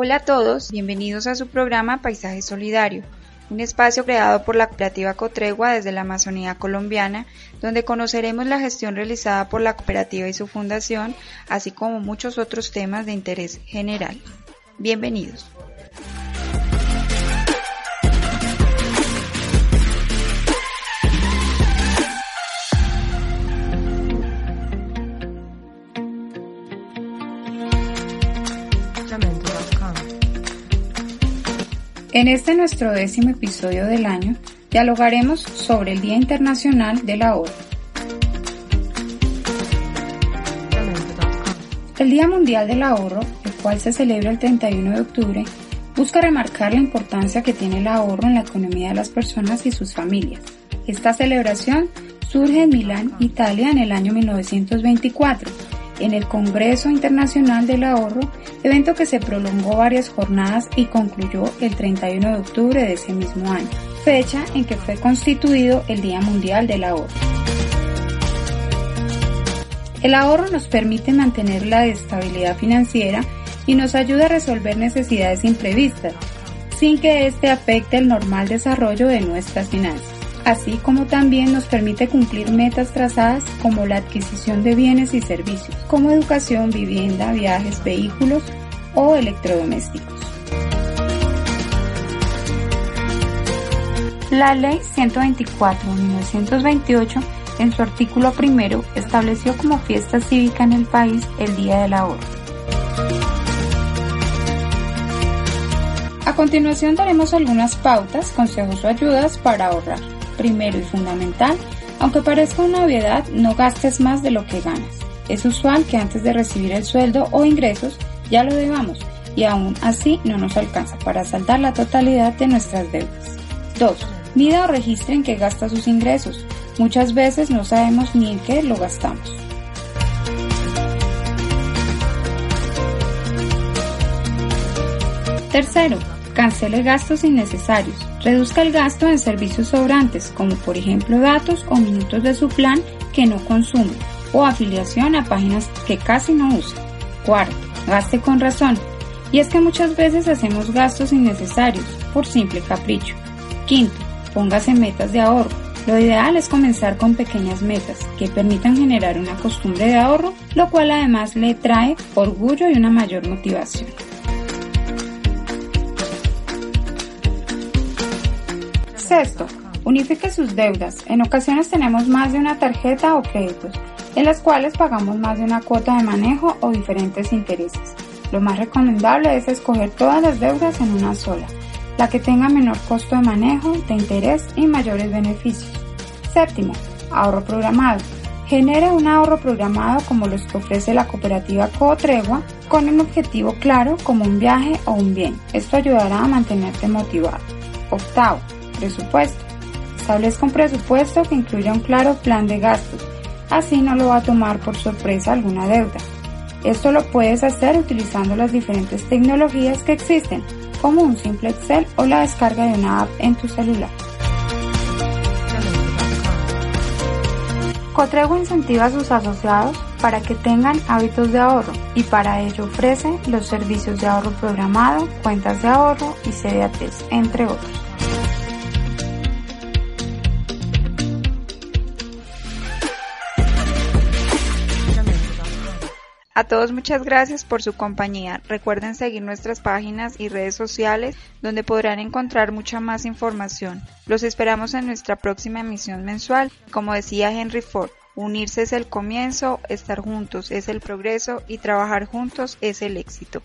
Hola a todos, bienvenidos a su programa Paisaje Solidario, un espacio creado por la cooperativa Cotregua desde la Amazonía colombiana, donde conoceremos la gestión realizada por la cooperativa y su fundación, así como muchos otros temas de interés general. Bienvenidos. En este nuestro décimo episodio del año, dialogaremos sobre el Día Internacional del Ahorro. El Día Mundial del Ahorro, el cual se celebra el 31 de octubre, busca remarcar la importancia que tiene el ahorro en la economía de las personas y sus familias. Esta celebración surge en Milán, Italia, en el año 1924 en el Congreso Internacional del Ahorro, evento que se prolongó varias jornadas y concluyó el 31 de octubre de ese mismo año, fecha en que fue constituido el Día Mundial del Ahorro. El ahorro nos permite mantener la estabilidad financiera y nos ayuda a resolver necesidades imprevistas, sin que éste afecte el normal desarrollo de nuestras finanzas así como también nos permite cumplir metas trazadas como la adquisición de bienes y servicios, como educación, vivienda, viajes, vehículos o electrodomésticos. La Ley 124-1928 en su artículo primero estableció como fiesta cívica en el país el Día del Ahorro. A continuación daremos algunas pautas, consejos o ayudas para ahorrar primero y fundamental, aunque parezca una obviedad, no gastes más de lo que ganas. Es usual que antes de recibir el sueldo o ingresos ya lo debamos y aún así no nos alcanza para saldar la totalidad de nuestras deudas. 2. Mida o registre en qué gasta sus ingresos. Muchas veces no sabemos ni en qué lo gastamos. Tercero, cancele gastos innecesarios. Reduzca el gasto en servicios sobrantes, como por ejemplo datos o minutos de su plan que no consume, o afiliación a páginas que casi no usa. Cuarto, gaste con razón. Y es que muchas veces hacemos gastos innecesarios por simple capricho. Quinto, póngase metas de ahorro. Lo ideal es comenzar con pequeñas metas que permitan generar una costumbre de ahorro, lo cual además le trae orgullo y una mayor motivación. Sexto, unifique sus deudas. En ocasiones tenemos más de una tarjeta o créditos, en las cuales pagamos más de una cuota de manejo o diferentes intereses. Lo más recomendable es escoger todas las deudas en una sola, la que tenga menor costo de manejo, de interés y mayores beneficios. Séptimo, ahorro programado. Genere un ahorro programado como los que ofrece la cooperativa Cotregua con un objetivo claro como un viaje o un bien. Esto ayudará a mantenerte motivado. Octavo, presupuesto. Establezca un presupuesto que incluya un claro plan de gastos. Así no lo va a tomar por sorpresa alguna deuda. Esto lo puedes hacer utilizando las diferentes tecnologías que existen, como un simple Excel o la descarga de una app en tu celular. Cotrego incentiva a sus asociados para que tengan hábitos de ahorro y para ello ofrece los servicios de ahorro programado, cuentas de ahorro y CDATs, entre otros. A todos muchas gracias por su compañía. Recuerden seguir nuestras páginas y redes sociales donde podrán encontrar mucha más información. Los esperamos en nuestra próxima emisión mensual. Como decía Henry Ford, unirse es el comienzo, estar juntos es el progreso y trabajar juntos es el éxito.